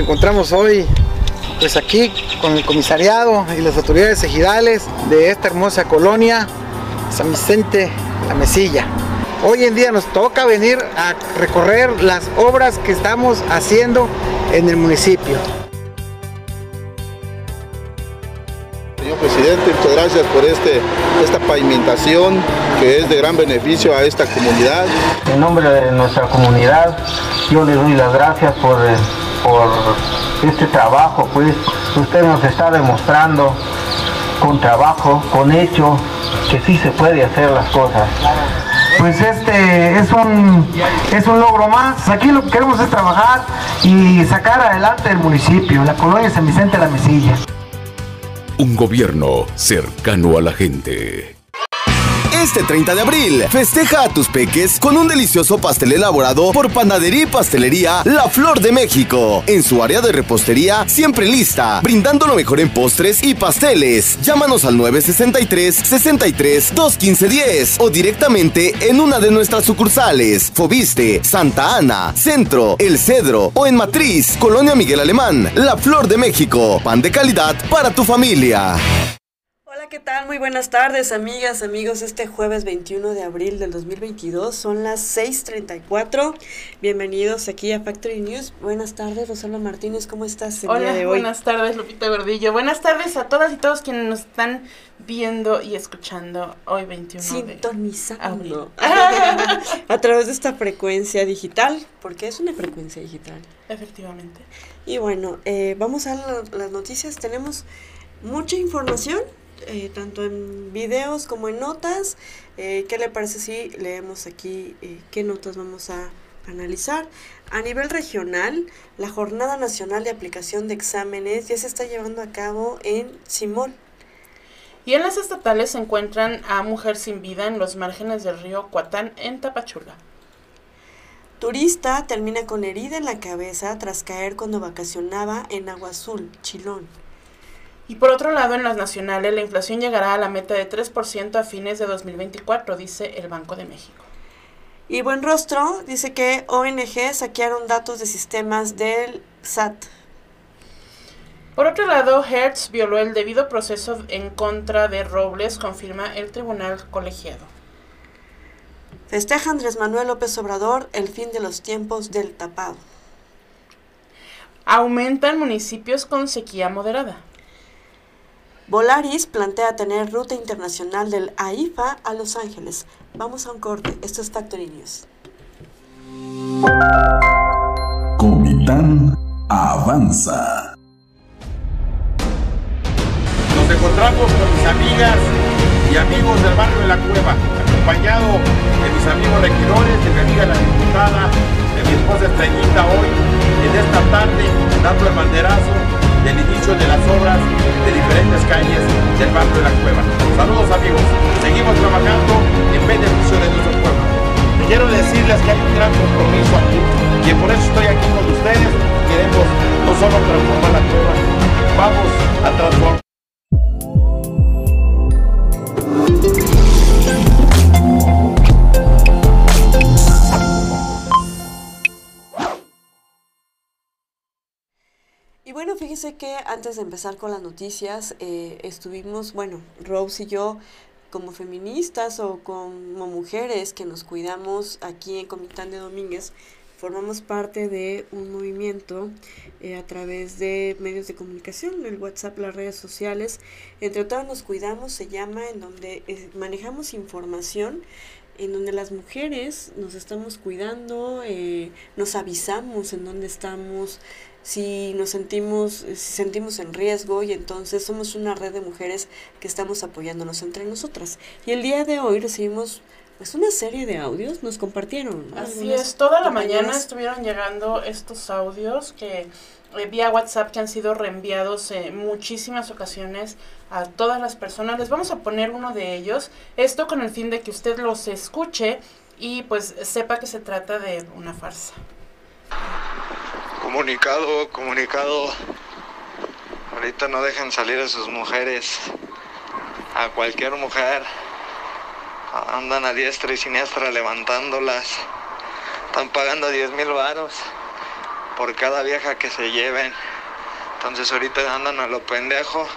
encontramos hoy pues aquí con el comisariado y las autoridades ejidales de esta hermosa colonia, San Vicente La Mesilla. Hoy en día nos toca venir a recorrer las obras que estamos haciendo en el municipio. Señor presidente, muchas gracias por este, esta pavimentación que es de gran beneficio a esta comunidad. En nombre de nuestra comunidad, yo le doy las gracias por, eh, por este trabajo, pues usted nos está demostrando con trabajo, con hecho, que sí se puede hacer las cosas. Pues este es un, es un logro más. Aquí lo que queremos es trabajar y sacar adelante el municipio, la colonia San Vicente de la Mesilla. Un gobierno cercano a la gente. Este 30 de abril, festeja a tus peques con un delicioso pastel elaborado por Panadería y Pastelería La Flor de México. En su área de repostería, siempre lista, brindando lo mejor en postres y pasteles. Llámanos al 963 63 215 10 o directamente en una de nuestras sucursales. Fobiste, Santa Ana, Centro, El Cedro o en Matriz, Colonia Miguel Alemán, La Flor de México. Pan de calidad para tu familia. ¿Qué tal? Muy buenas tardes, amigas, amigos. Este jueves 21 de abril del 2022 son las 6:34. Bienvenidos aquí a Factory News. Buenas tardes, Rosalba Martínez, ¿cómo estás el Hola, día de hoy? buenas tardes, Lupita Gordillo. Buenas tardes a todas y todos quienes nos están viendo y escuchando hoy 21 de Sintonizando a través de esta frecuencia digital, porque es una frecuencia digital. Efectivamente. Y bueno, eh, vamos a la- las noticias. Tenemos mucha información, eh, tanto en videos como en notas. Eh, ¿Qué le parece si leemos aquí eh, qué notas vamos a analizar? A nivel regional, la Jornada Nacional de Aplicación de Exámenes ya se está llevando a cabo en Simón. Y en las estatales se encuentran a Mujer sin Vida en los márgenes del río Cuatán, en Tapachula. Turista termina con herida en la cabeza tras caer cuando vacacionaba en Agua Azul, Chilón. Y por otro lado, en las nacionales, la inflación llegará a la meta de 3% a fines de 2024, dice el Banco de México. Y Buen Rostro dice que ONG saquearon datos de sistemas del SAT. Por otro lado, Hertz violó el debido proceso en contra de Robles, confirma el tribunal colegiado. Festeja Andrés Manuel López Obrador el fin de los tiempos del tapado. Aumentan municipios con sequía moderada. Volaris plantea tener ruta internacional del AIFA a Los Ángeles. Vamos a un corte. Esto es Factory News. Comitán avanza. Nos encontramos con mis amigas y amigos del barrio de la Cueva, acompañado de mis amigos regidores, de mi amiga la diputada, de mi esposa Estrellita hoy, en esta tarde, dando el banderazo del inicio de las obras de diferentes calles del barrio de la Cueva. Saludos amigos, seguimos trabajando en beneficio de nuestro pueblo. Quiero decirles que hay un gran compromiso aquí y por eso estoy aquí con ustedes. Queremos no solo transformar la cueva, vamos a transformar. Fíjese que antes de empezar con las noticias, eh, estuvimos, bueno, Rose y yo, como feministas o como mujeres que nos cuidamos aquí en Comitán de Domínguez, formamos parte de un movimiento eh, a través de medios de comunicación, el WhatsApp, las redes sociales. Entre todas nos cuidamos, se llama, en donde eh, manejamos información en donde las mujeres nos estamos cuidando, nos avisamos en dónde estamos, si nos sentimos, si sentimos en riesgo y entonces somos una red de mujeres que estamos apoyándonos entre nosotras. Y el día de hoy recibimos pues una serie de audios, nos compartieron. Así es, toda la mañana estuvieron llegando estos audios que eh, vía WhatsApp que han sido reenviados en muchísimas ocasiones a todas las personas. Les vamos a poner uno de ellos, esto con el fin de que usted los escuche y pues sepa que se trata de una farsa. Comunicado, comunicado. Ahorita no dejen salir a sus mujeres. A cualquier mujer. Andan a diestra y siniestra levantándolas. Están pagando 10 mil varos por cada vieja que se lleven. Entonces ahorita andan a lo pendejo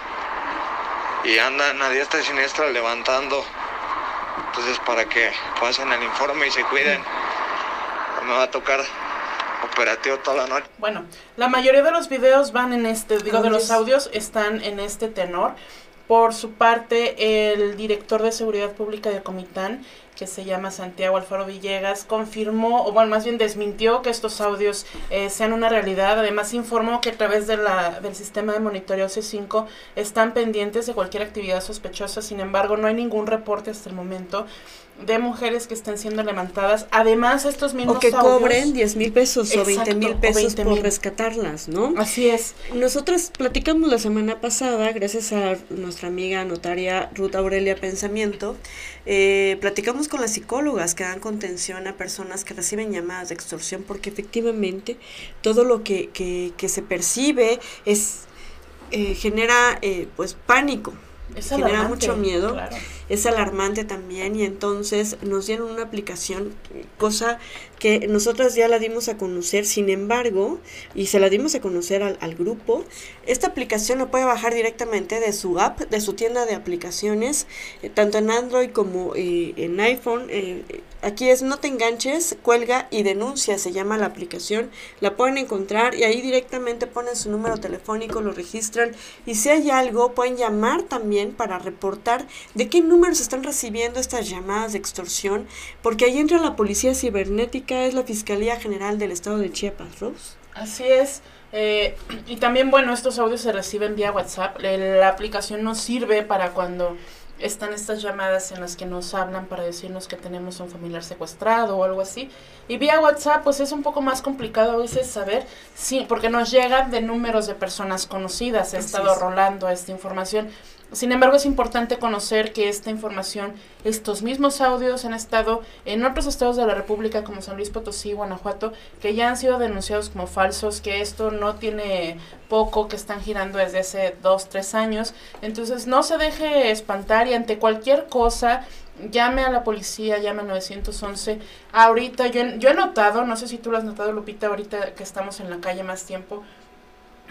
y andan a diestra y siniestra levantando. Entonces para que pasen el informe y se cuiden, me va a tocar operativo toda la noche. Bueno, la mayoría de los videos van en este, digo, de los audios están en este tenor. Por su parte, el director de Seguridad Pública de Comitán, que se llama Santiago Alfaro Villegas, confirmó, o bueno, más bien desmintió que estos audios eh, sean una realidad. Además, informó que a través de la, del sistema de monitoreo C5 están pendientes de cualquier actividad sospechosa. Sin embargo, no hay ningún reporte hasta el momento de mujeres que estén siendo levantadas. Además, estos mismos O que audios- cobren 10 mil pesos o 20 Exacto, mil pesos 20 por mil. rescatarlas, ¿no? Así es. Nosotros platicamos la semana pasada, gracias a nuestra amiga notaria Ruth Aurelia Pensamiento, eh, platicamos con las psicólogas que dan contención a personas que reciben llamadas de extorsión, porque efectivamente todo lo que, que, que se percibe es eh, genera eh, pues pánico, Es genera mucho miedo, claro. Es alarmante también y entonces nos dieron una aplicación, cosa que nosotras ya la dimos a conocer, sin embargo, y se la dimos a conocer al, grupo, esta aplicación la puede bajar directamente de su app, de su tienda de aplicaciones, eh, tanto en Android como eh, en iPhone. eh, aquí es no te enganches, cuelga y denuncia, se llama la aplicación, la pueden encontrar y ahí directamente ponen su número telefónico, lo registran y si hay algo pueden llamar también para reportar de qué números están recibiendo estas llamadas de extorsión, porque ahí entra la policía cibernética, es la Fiscalía General del Estado de Chiapas, Rose. Así es. eh, y también, bueno, estos audios se reciben vía WhatsApp. Le- La aplicación nos sirve para cuando están estas llamadas en las que nos hablan para decirnos que tenemos un familiar secuestrado o algo así. Y vía WhatsApp, pues es un poco más complicado a veces saber, sí, porque nos llegan de números de personas conocidas. He Así estado es. rolando esta información. Sin embargo, es importante conocer que esta información, estos mismos audios han estado en otros estados de la República como San Luis Potosí, Guanajuato, que ya han sido denunciados como falsos, que esto no tiene poco, que están girando desde hace dos, tres años. Entonces, no se deje espantar y ante cualquier cosa, llame a la policía, llame al 911. Ahorita yo, yo he notado, no sé si tú lo has notado, Lupita, ahorita que estamos en la calle más tiempo,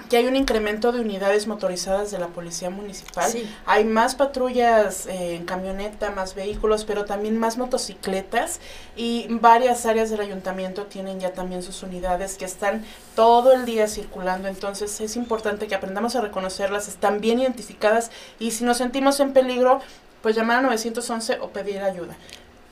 que hay un incremento de unidades motorizadas de la policía municipal. Sí. Hay más patrullas eh, en camioneta, más vehículos, pero también más motocicletas y varias áreas del ayuntamiento tienen ya también sus unidades que están todo el día circulando. Entonces es importante que aprendamos a reconocerlas, están bien identificadas y si nos sentimos en peligro, pues llamar al 911 o pedir ayuda.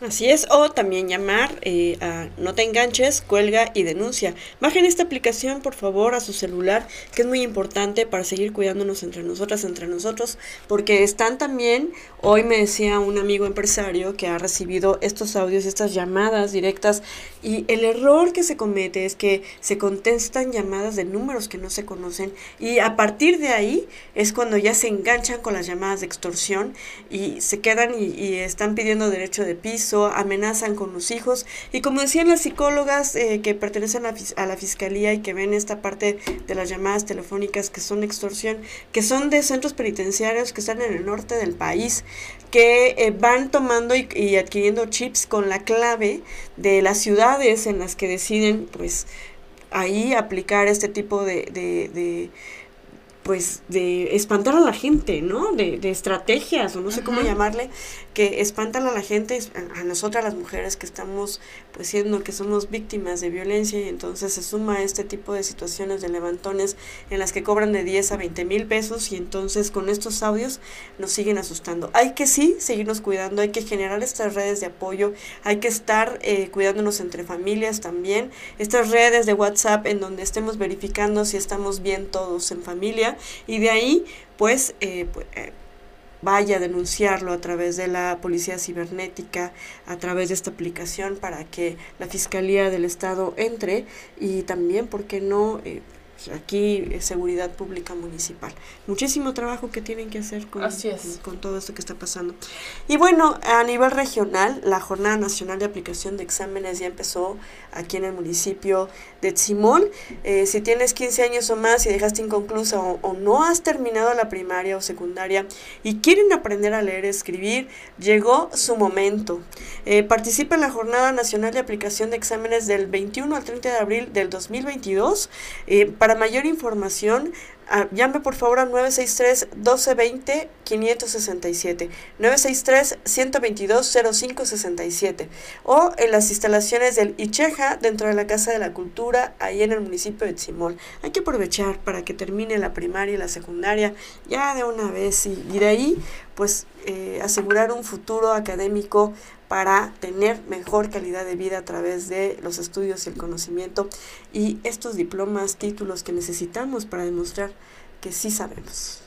Así es, o también llamar eh, a No te enganches, cuelga y denuncia. Bajen esta aplicación, por favor, a su celular, que es muy importante para seguir cuidándonos entre nosotras, entre nosotros, porque están también, hoy me decía un amigo empresario que ha recibido estos audios, estas llamadas directas, y el error que se comete es que se contestan llamadas de números que no se conocen, y a partir de ahí es cuando ya se enganchan con las llamadas de extorsión y se quedan y, y están pidiendo derecho de piso, amenazan con los hijos. Y como decían las psicólogas eh, que pertenecen a, la fiscalía y que ven esta parte de las llamadas telefónicas que son extorsión, que son de centros penitenciarios que están en el norte del país, que eh, van tomando y, y adquiriendo chips con la clave de las ciudades en las que deciden, pues, ahí aplicar este tipo de, de, de pues de espantar a la gente, ¿no? De, de estrategias, o no sé cómo llamarle, que espantan a la gente, a nosotras las mujeres que estamos pues siendo que somos víctimas de violencia y entonces se suma este tipo de situaciones de levantones en las que cobran de 10 a 20 mil pesos y entonces con estos audios nos siguen asustando. Hay que sí seguirnos cuidando, hay que generar estas redes de apoyo, hay que estar eh, cuidándonos entre familias también, estas redes de WhatsApp en donde estemos verificando si estamos bien todos en familia y de ahí pues, eh, pu- eh, vaya a denunciarlo a través de la policía cibernética, a través de esta aplicación para que la Fiscalía del Estado entre y también, ¿por qué no? eh, aquí eh, seguridad pública municipal. Muchísimo trabajo que tienen que hacer con, con, todo esto que está pasando. Y bueno, a nivel regional, la Jornada Nacional de Aplicación de Exámenes ya empezó aquí en el municipio de Tzimol. Eh, si tienes 15 años o más y dejaste inconclusa o, no has terminado la primaria o secundaria y quieren aprender a leer y escribir, llegó su momento. Eh, participa en la Jornada Nacional de Aplicación de Exámenes del 21 al 30 de abril del 2022. Eh, para mayor información, Ah, llame por favor al 963-1220-567, 963-122-0567 o en las instalaciones del Icheja dentro de la Casa de la Cultura, ahí en el municipio de Tzimol. Hay que aprovechar para que termine la primaria y la secundaria ya de una vez y, de ahí pues eh, asegurar un futuro académico para tener mejor calidad de vida a través de los estudios y el conocimiento y estos diplomas, títulos que necesitamos para demostrar que sí sabemos.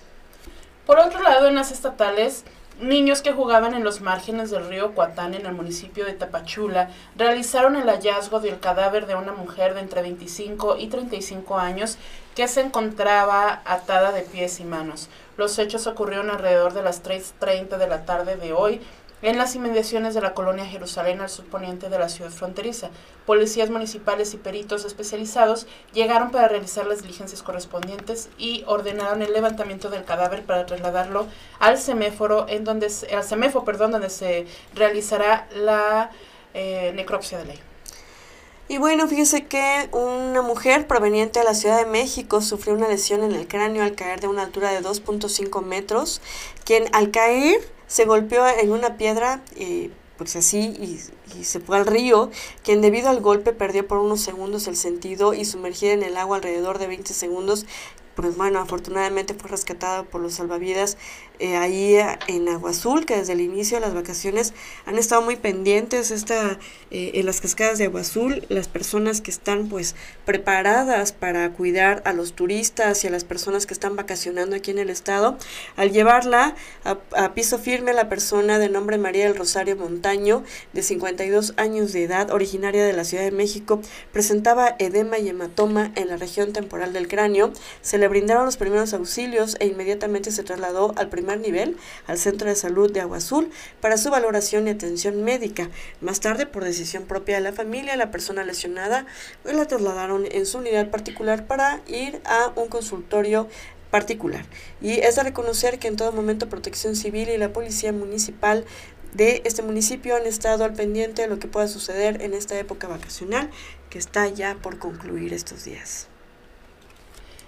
Por otro lado, en las estatales, niños que jugaban en los márgenes del río Cuatán en el municipio de Tapachula realizaron el hallazgo del cadáver de una mujer de entre 25 y 35 años que se encontraba atada de pies y manos. Los hechos ocurrieron alrededor de las 3.30 de la tarde de hoy en las inmediaciones de la colonia Jerusalén al poniente de la ciudad fronteriza. Policías municipales y peritos especializados llegaron para realizar las diligencias correspondientes y ordenaron el levantamiento del cadáver para trasladarlo al semáforo en donde al seméforo, perdón, donde se realizará la eh, necropsia de ley. Y bueno, fíjese que una mujer proveniente de la Ciudad de México sufrió una lesión en el cráneo al caer de una altura de 2.5 metros, quien al caer se golpeó en una piedra, eh, pues así, y, y, se fue al río, quien debido al golpe perdió por unos segundos el sentido y sumergida en el agua alrededor de 20 segundos, pues bueno, afortunadamente fue rescatada por los salvavidas eh, ahí en Agua Azul, que desde el inicio de las vacaciones han estado muy pendientes esta, eh, en las cascadas de Agua Azul, las personas que están pues preparadas para cuidar a los turistas y a las personas que están vacacionando aquí en el estado, al llevarla a, piso firme la persona de nombre María del Rosario Montaño, de 52 años de edad, originaria de la Ciudad de México, presentaba edema y hematoma en la región temporal del cráneo, se le brindaron los primeros auxilios e inmediatamente se trasladó al primer nivel al Centro de Salud de Agua Azul para su valoración y atención médica. Más tarde, por decisión propia de la familia, la persona lesionada pues, la trasladaron en su unidad particular para ir a un consultorio particular. Y es de reconocer que en todo momento Protección Civil y la Policía Municipal de este municipio han estado al pendiente de lo que pueda suceder en esta época vacacional que está ya por concluir estos días.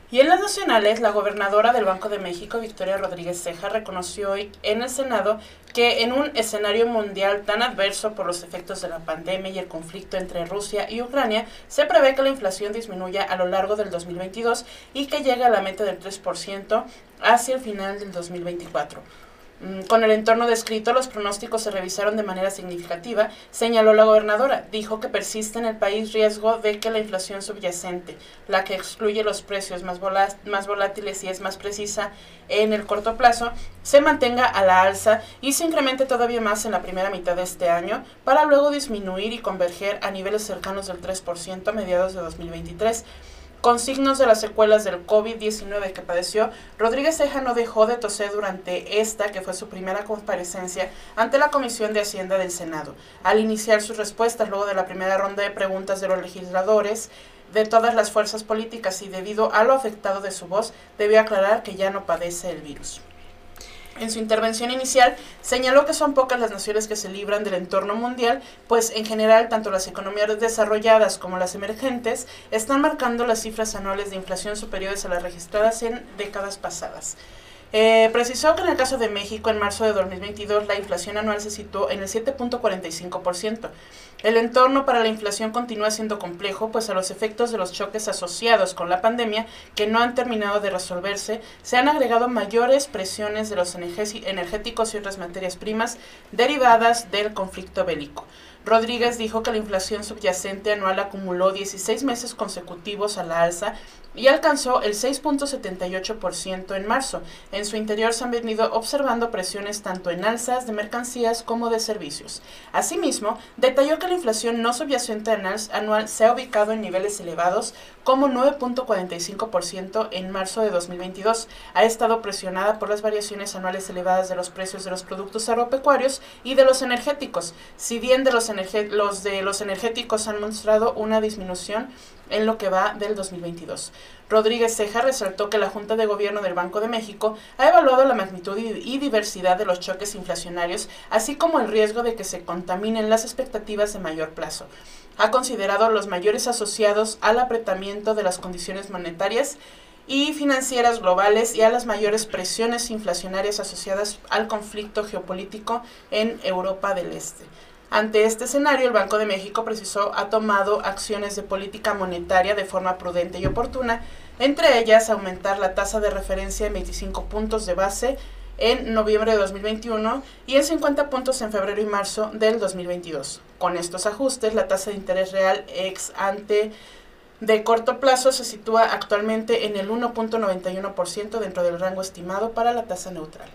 Y en las nacionales, la gobernadora del Banco de México, Victoria Rodríguez Ceja, reconoció hoy en el Senado que en un escenario mundial tan adverso por los efectos de la pandemia y el conflicto entre Rusia y Ucrania, se prevé que la inflación disminuya a lo largo del 2022 y que llegue a la meta del 3% hacia el final del 2024. Mm, con el entorno descrito, los pronósticos se revisaron de manera significativa, señaló la gobernadora. Dijo que persiste en el país riesgo de que la inflación subyacente, la que excluye los precios más, más volátiles y es más precisa en el corto plazo, se mantenga a la alza y se incremente todavía más en la primera mitad de este año, para luego disminuir y converger a niveles cercanos del 3% a mediados de 2023. Con signos de las secuelas del COVID-19 que padeció, Rodríguez Ceja no dejó de toser durante esta, que fue su primera comparecencia, ante la Comisión de Hacienda del Senado. Al iniciar sus respuestas luego de la primera ronda de preguntas de los legisladores, de todas las fuerzas políticas y debido a lo afectado de su voz, debió aclarar que ya no padece el virus. En su intervención inicial señaló que son pocas las naciones que se libran del entorno mundial, pues en general tanto las economías desarrolladas como las emergentes están marcando las cifras anuales de inflación superiores a las registradas en décadas pasadas. Eh, precisó que en el caso de México, en marzo de 2022, la inflación anual se situó en el 7.45%. El entorno para la inflación continúa siendo complejo, pues a los efectos de los choques asociados con la pandemia, que no han terminado de resolverse, se han agregado mayores presiones de los energéticos y otras materias primas derivadas del conflicto bélico. Rodríguez dijo que la inflación subyacente anual acumuló 16 meses consecutivos a la alza y alcanzó el 6.78% en marzo. En su interior se han venido observando presiones tanto en alzas de mercancías como de servicios. Asimismo, detalló que la inflación no subyacente anual se ha ubicado en niveles elevados como 9.45% en marzo de 2022. Ha estado presionada por las variaciones anuales elevadas de los precios de los productos agropecuarios y de los energéticos. Si bien de los, los de los energéticos han mostrado una disminución en lo que va del 2022. Rodríguez Ceja resaltó que la Junta de Gobierno del Banco de México ha evaluado la magnitud y diversidad de los choques inflacionarios, así como el riesgo de que se contaminen las expectativas de mayor plazo. Ha considerado los mayores asociados al apretamiento de las condiciones monetarias y financieras globales y a las mayores presiones inflacionarias asociadas al conflicto geopolítico en Europa del Este. Ante este escenario, el Banco de México precisó ha tomado acciones de política monetaria de forma prudente y oportuna, entre ellas aumentar la tasa de referencia en 25 puntos de base en noviembre de 2021 y en 50 puntos en febrero y marzo del 2022. Con estos ajustes, la tasa de interés real ex ante de corto plazo se sitúa actualmente en el 1.91% dentro del rango estimado para la tasa neutral.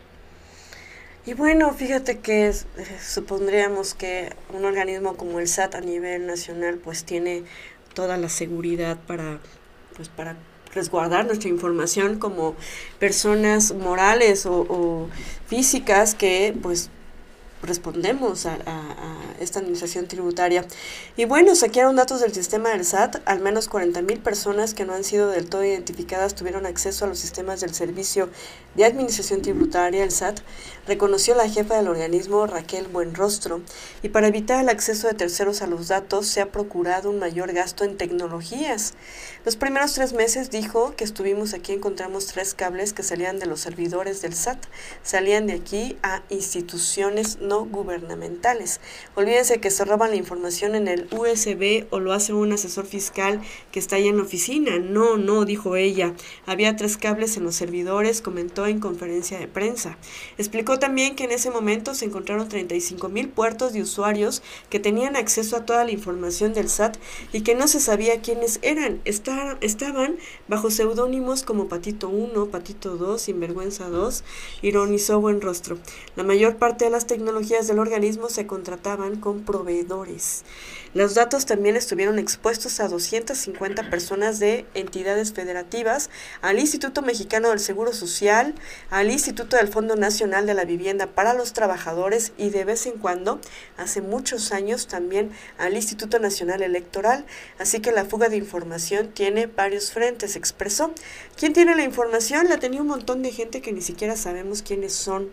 Y bueno, fíjate que eh, supondríamos que un organismo como el SAT a nivel nacional pues tiene toda la seguridad para pues para resguardar nuestra información como personas morales o, o físicas que pues respondemos a, esta administración tributaria. Y bueno, saquearon datos del sistema del SAT. Al menos 40 mil personas que no han sido del todo identificadas tuvieron acceso a los sistemas del Servicio de Administración Tributaria, el SAT, reconoció la jefa del organismo Raquel Buenrostro. Y para evitar el acceso de terceros a los datos, se ha procurado un mayor gasto en tecnologías. Los primeros tres meses dijo que estuvimos aquí, encontramos tres cables que salían de los servidores del SAT, salían de aquí a instituciones gubernamentales. Olvídense que se roban la información en el USB o lo hace un asesor fiscal que está ahí en la oficina. No, no, dijo ella. Había tres cables en los servidores, comentó en conferencia de prensa. Explicó también que en ese momento se encontraron 35 mil puertos de usuarios que tenían acceso a toda la información del SAT y que no se sabía quiénes eran. estaban bajo seudónimos como Patito 1, Patito 2, Sinvergüenza 2, ironizó buen rostro. La mayor parte de las tecnologías del organismo se contrataban con proveedores. Los datos también estuvieron expuestos a 250 personas de entidades federativas, al Instituto Mexicano del Seguro Social, al Instituto del Fondo Nacional de la Vivienda para los Trabajadores y de vez en cuando, hace muchos años, también al Instituto Nacional Electoral. Así que la fuga de información tiene varios frentes, expresó. ¿Quién tiene la información? La tenía un montón de gente que ni siquiera sabemos quiénes son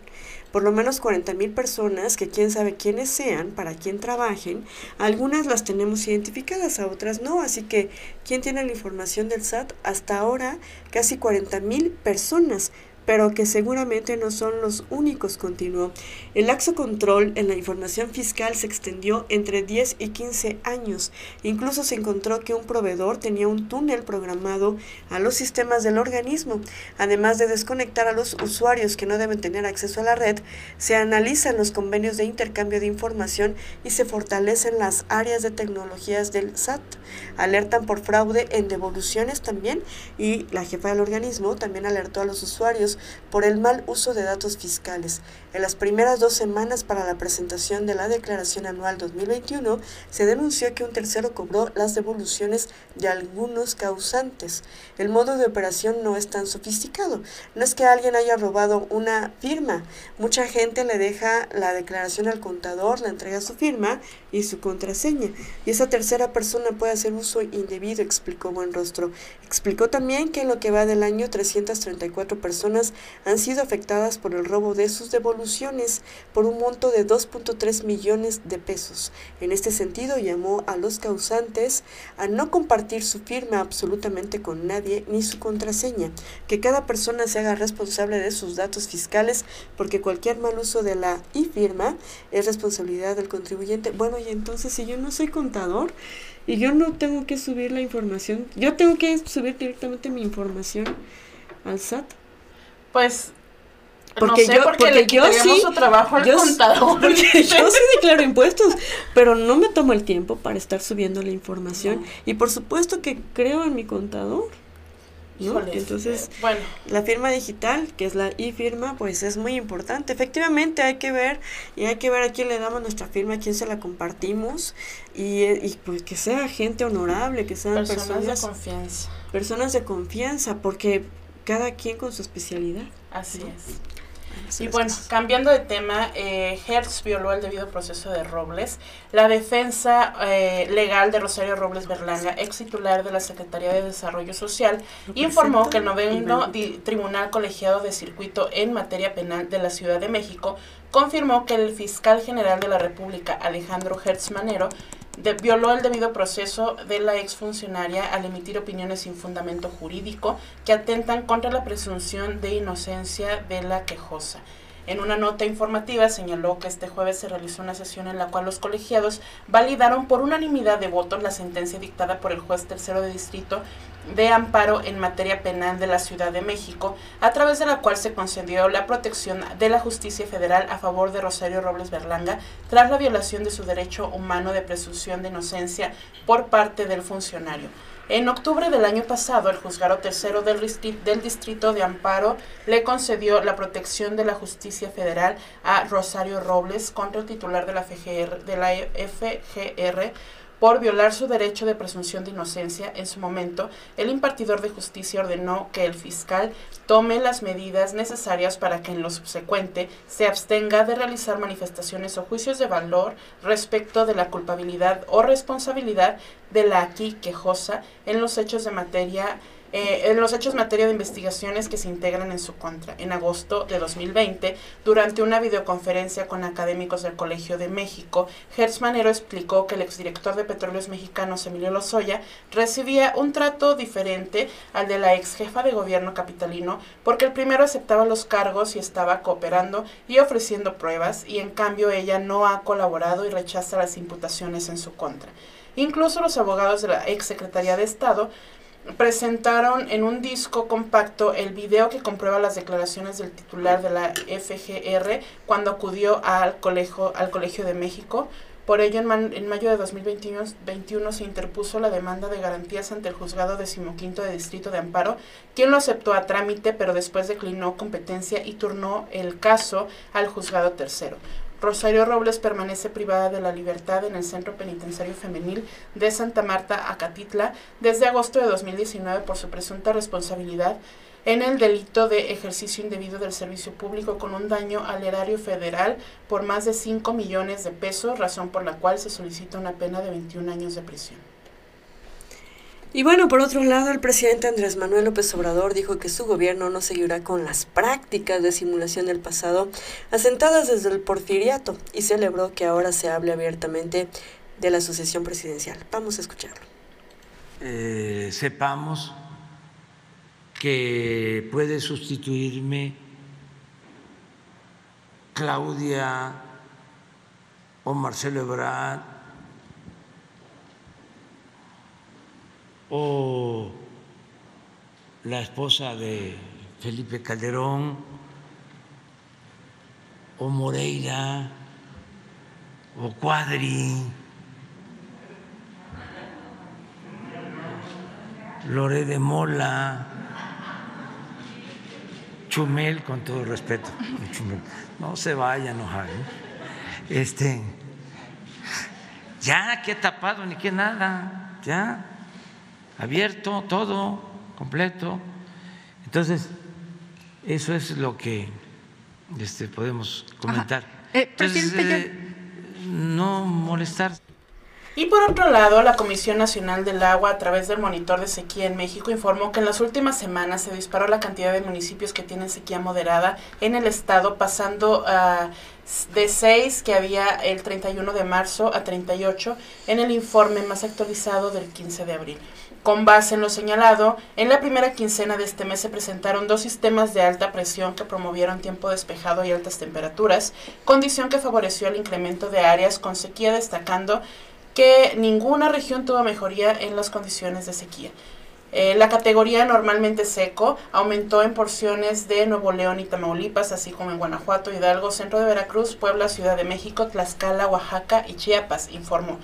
por lo menos 40 mil personas que quién sabe quiénes sean, para quién trabajen. Algunas las tenemos identificadas, a otras no. Así que, ¿quién tiene la información del SAT? Hasta ahora, casi 40 mil personas pero que seguramente no son los únicos, continuó. El laxo control en la información fiscal se extendió entre 10 y 15 años. Incluso se encontró que un proveedor tenía un túnel programado a los sistemas del organismo. Además de desconectar a los usuarios que no deben tener acceso a la red, se analizan los convenios de intercambio de información y se fortalecen las áreas de tecnologías del SAT. Alertan por fraude en devoluciones también y la jefa del organismo también alertó a los usuarios por el mal uso de datos fiscales. En las primeras dos semanas para la presentación de la Declaración Anual 2021, se denunció que un tercero cobró las devoluciones de algunos causantes. El modo de operación no es tan sofisticado. No es que alguien haya robado una firma. Mucha gente le deja la declaración al contador, le entrega su firma y su contraseña. Y esa tercera persona puede hacer uso indebido, explicó Buenrostro. Explicó también que en lo que va del año 334 personas han sido afectadas por el robo de sus devoluciones por un monto de 2.3 millones de pesos. En este sentido, llamó a los causantes a no compartir su firma absolutamente con nadie ni su contraseña, que cada persona se haga responsable de sus datos fiscales porque cualquier mal uso de la e-firma es responsabilidad del contribuyente. Bueno, y entonces si yo no soy contador y yo no tengo que subir la información, yo tengo que subir directamente mi información al SAT. Pues Porque sé, yo, porque porque le yo sí, su trabajo al yo, contador. porque yo sí declaro impuestos, pero no me tomo el tiempo para estar subiendo la información. Y por supuesto que creo en mi contador. ¿no? Entonces, eh, bueno. la firma digital, que es la e-firma, pues es muy importante. Efectivamente hay que ver y hay que ver a quién le damos nuestra firma, a quién se la compartimos y, eh, y pues que sea gente honorable, que sean Personas de confianza. personas de confianza, porque cada quien con su especialidad. Así ¿no? es. Y bueno, cambiando de tema, eh, Hertz violó el debido proceso de Robles. La defensa eh, legal de Rosario Robles Berlanga, ex titular de la Secretaría de Desarrollo Social, informó que el noveno Tribunal Colegiado de Circuito en materia penal de la Ciudad de México confirmó que el fiscal general de la República, Alejandro Hertz Manero, violó el debido proceso de la exfuncionaria al emitir opiniones sin fundamento jurídico que atentan contra la presunción de inocencia de la quejosa. En una nota informativa señaló que este jueves se realizó una sesión en la cual los colegiados validaron por unanimidad de votos la sentencia dictada por el juez tercero de distrito de amparo en materia penal de la Ciudad de México, a través de la cual se concedió la protección de la justicia federal a favor de Rosario Robles Berlanga tras la violación de su derecho humano de presunción de inocencia por parte del funcionario. En octubre del año pasado, el juzgado tercero del, Distrito de Amparo le concedió la protección de la justicia federal a Rosario Robles contra el titular de la, FGR, de la FGR por violar su derecho de presunción de inocencia. En su momento, el impartidor de justicia ordenó que el fiscal tome las medidas necesarias para que en lo subsecuente se abstenga de realizar manifestaciones o juicios de valor respecto de la culpabilidad o responsabilidad de la aquí quejosa en los hechos de materia eh, en los hechos materia de investigaciones que se integran en su contra. En agosto de 2020, durante una videoconferencia con académicos del Colegio de México, Hertz Manero explicó que el exdirector de Petróleos Mexicanos, Emilio Lozoya, recibía un trato diferente al de la ex jefa de gobierno capitalino, porque el primero aceptaba los cargos y estaba cooperando y ofreciendo pruebas, y en cambio ella no ha colaborado y rechaza las imputaciones en su contra. Incluso los abogados de la ex Secretaría de Estado presentaron en un disco compacto el video que comprueba las declaraciones del titular de la FGR cuando acudió al colegio, al colegio de México. Por ello, en, en mayo de 2021 21 se interpuso la demanda de garantías ante el juzgado decimoquinto de Distrito de Amparo, quien lo aceptó a trámite, pero después declinó competencia y turnó el caso al juzgado tercero. Rosario Robles permanece privada de la libertad en el Centro Penitenciario Femenil de Santa Marta, Acatitla, desde agosto de 2019 por su presunta responsabilidad en el delito de ejercicio indebido del servicio público con un daño al erario federal por más de 5 millones de pesos, razón por la cual se solicita una pena de 21 años de prisión. Y bueno, por otro lado, el presidente Andrés Manuel López Obrador dijo que su gobierno no seguirá con las prácticas de simulación del pasado asentadas desde el porfiriato y celebró que ahora se hable abiertamente de la sucesión presidencial. Vamos a escucharlo. eh, sepamos que puede sustituirme Claudia o Marcelo Ebrard o la esposa de Felipe Calderón o Moreira o Cuadri. Loré de Mola, Chumel, con todo respeto, Chumel, no se vaya a enojar. ¿eh? Este, ya, que tapado ni que nada, ya, abierto, todo, completo. Entonces, eso es lo que este, podemos comentar. Eh, Entonces, eh, no molestar. Y por otro lado, la Comisión Nacional del Agua, a través del monitor de sequía en México, informó que en las últimas semanas se disparó la cantidad de municipios que tienen sequía moderada en el estado, pasando a de 6 que había el 31 de marzo a 38 en el informe más actualizado del 15 de abril. Con base en lo señalado, en la primera quincena de este mes se presentaron dos sistemas de alta presión que promovieron tiempo despejado y altas temperaturas, condición que favoreció el incremento de áreas con sequía, destacando que ninguna región tuvo mejoría en las condiciones de sequía. Eh, la categoría normalmente seco aumentó en porciones de Nuevo León y Tamaulipas, así como en Guanajuato, Hidalgo, Centro de Veracruz, Puebla, Ciudad de México, Tlaxcala, Oaxaca y Chiapas, informó.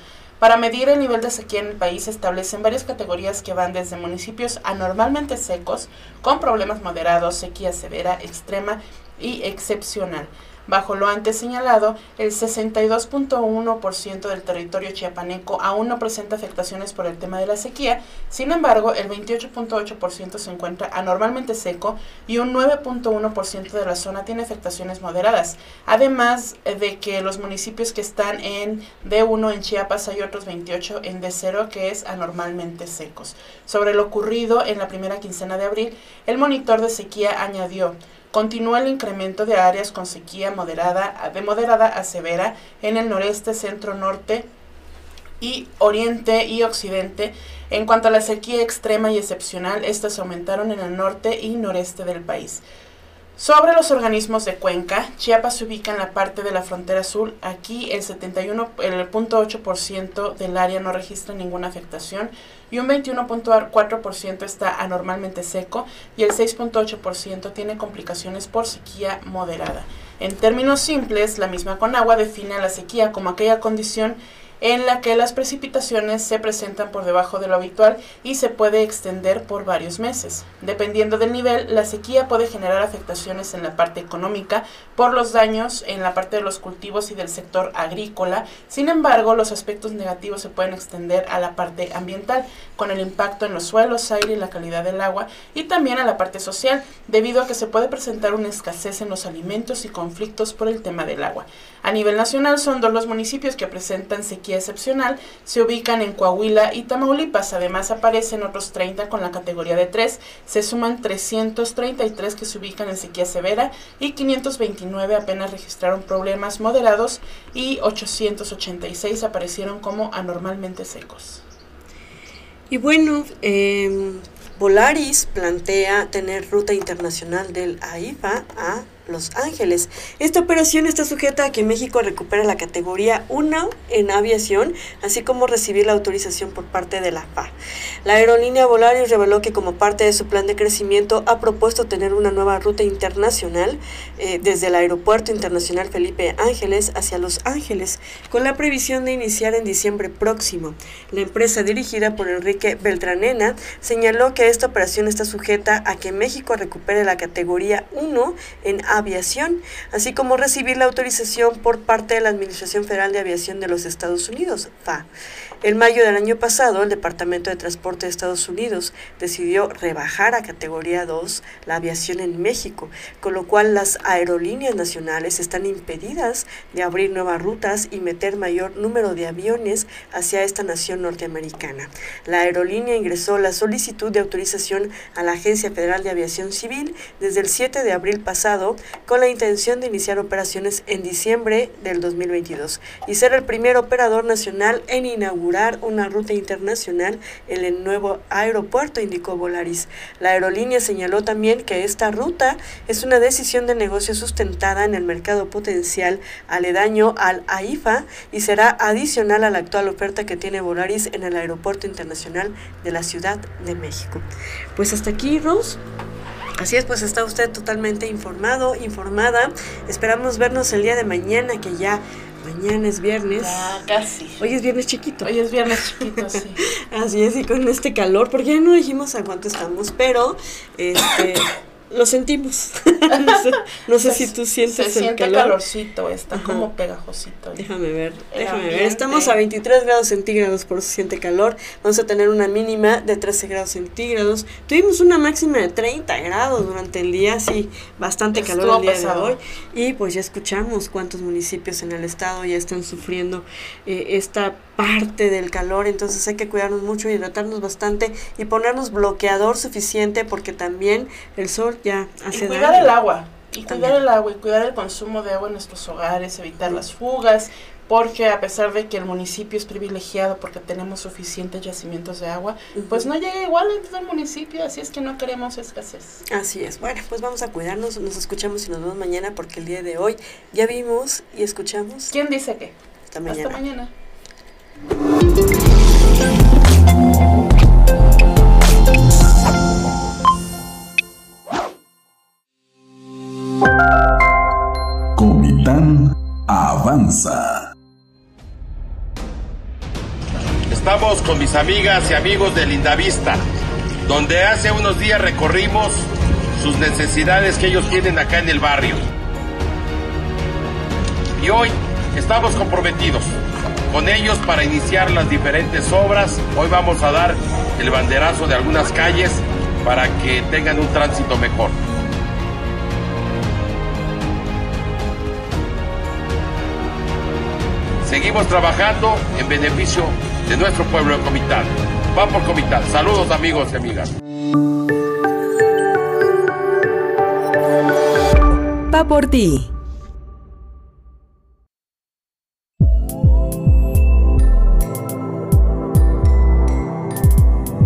Para medir el nivel de sequía en el país se establecen varias categorías que van desde municipios anormalmente secos, con problemas moderados, sequía severa, extrema y excepcional. Bajo lo antes señalado, el 62.1% del territorio chiapaneco aún no presenta afectaciones por el tema de la sequía, sin embargo, el 28.8% se encuentra anormalmente seco y un 9.1% de la zona tiene afectaciones moderadas, además de que los municipios que están en D1 en Chiapas hay otros 28 en D0 que es anormalmente secos. Sobre lo ocurrido en la primera quincena de abril, el monitor de sequía añadió Continúa el incremento de áreas con sequía moderada, de moderada a severa en el noreste, centro, norte y oriente y occidente. En cuanto a la sequía extrema y excepcional, estas aumentaron en el norte y noreste del país. Sobre los organismos de cuenca, Chiapas se ubica en la parte de la frontera sur. Aquí el 71.8% del área no registra ninguna afectación y un 21.4% está anormalmente seco y el 6.8% tiene complicaciones por sequía moderada. En términos simples, la misma Conagua define a la sequía como aquella condición en la que las precipitaciones se presentan por debajo de lo habitual y se puede extender por varios meses. Dependiendo del nivel, la sequía puede generar afectaciones en la parte económica por los daños en la parte de los cultivos y del sector agrícola. Sin embargo, los aspectos negativos se pueden extender a la parte ambiental, con el impacto en los suelos, aire y la calidad del agua, y también a la parte social, debido a que se puede presentar una escasez en los alimentos y conflictos por el tema del agua. A nivel nacional son dos los municipios que presentan sequía excepcional, se ubican en Coahuila y Tamaulipas, además aparecen otros 30 con la categoría de 3, se suman 333 que se ubican en sequía severa y 529 apenas registraron problemas moderados y 886 aparecieron como anormalmente secos. Y bueno, eh, Volaris plantea tener ruta internacional del AIFA a los Ángeles. Esta operación está sujeta a que México recupere la categoría 1 en aviación, así como recibir la autorización por parte de la FA. La aerolínea Volaris reveló que como parte de su plan de crecimiento ha propuesto tener una nueva ruta internacional eh, desde el Aeropuerto Internacional Felipe Ángeles hacia Los Ángeles, con la previsión de iniciar en diciembre próximo. La empresa dirigida por Enrique Beltranena señaló que esta operación está sujeta a que México recupere la categoría 1 en aviación Aviación, así como recibir la autorización por parte de la Administración Federal de Aviación de los Estados Unidos, FA. En mayo del año pasado, el Departamento de Transporte de Estados Unidos decidió rebajar a categoría 2 la aviación en México, con lo cual las aerolíneas nacionales están impedidas de abrir nuevas rutas y meter mayor número de aviones hacia esta nación norteamericana. La aerolínea ingresó la solicitud de autorización a la Agencia Federal de Aviación Civil desde el 7 de abril pasado con la intención de iniciar operaciones en diciembre del 2022 y ser el primer operador nacional en inaugurar una ruta internacional en el nuevo aeropuerto, indicó Volaris. La aerolínea señaló también que esta ruta es una decisión de negocio sustentada en el mercado potencial aledaño al AIFA y será adicional a la actual oferta que tiene Volaris en el Aeropuerto Internacional de la Ciudad de México. Pues hasta aquí, Rose. Así es, pues está usted totalmente informado, informada. Esperamos vernos el día de mañana, que ya mañana es viernes. Ya, casi. Hoy es viernes chiquito. Hoy es viernes chiquito, sí. Así es, y con este calor, porque ya no dijimos a cuánto estamos, pero este lo sentimos. no sé, si tú sientes se el siente calor. calorcito, está como pegajosito. Déjame ver, déjame ver. Estamos a 23 grados centígrados, por eso siente calor. Vamos a tener una mínima de 13 grados centígrados. Tuvimos una máxima de 30 grados durante el día, sí, bastante Estuvo calor el día pesado. de hoy. Y pues ya escuchamos cuántos municipios en el estado ya están sufriendo eh, esta parte del calor, entonces hay que cuidarnos mucho, hidratarnos bastante y ponernos bloqueador suficiente porque también el sol ya hace Y daño. Agua. Y También. cuidar el agua y cuidar el consumo de agua en nuestros hogares, evitar las fugas, porque a pesar de que el municipio es privilegiado porque tenemos suficientes yacimientos de agua, pues no llega igual en todo el municipio, así es que no queremos escasez. Así es. Bueno, pues vamos a cuidarnos. Nos escuchamos y nos vemos mañana porque el día de hoy ya vimos y escuchamos. ¿Quién dice qué? Hasta mañana. Hasta mañana. Avanza. Estamos con mis amigas y amigos de Lindavista, donde hace unos días recorrimos sus necesidades que ellos tienen acá en el barrio. Y hoy estamos comprometidos con ellos para iniciar las diferentes obras. Hoy vamos a dar el banderazo de algunas calles para que tengan un tránsito mejor. Seguimos trabajando en beneficio de nuestro pueblo de Comitán. Va por Comitán. Saludos amigos y amigas. Va por ti.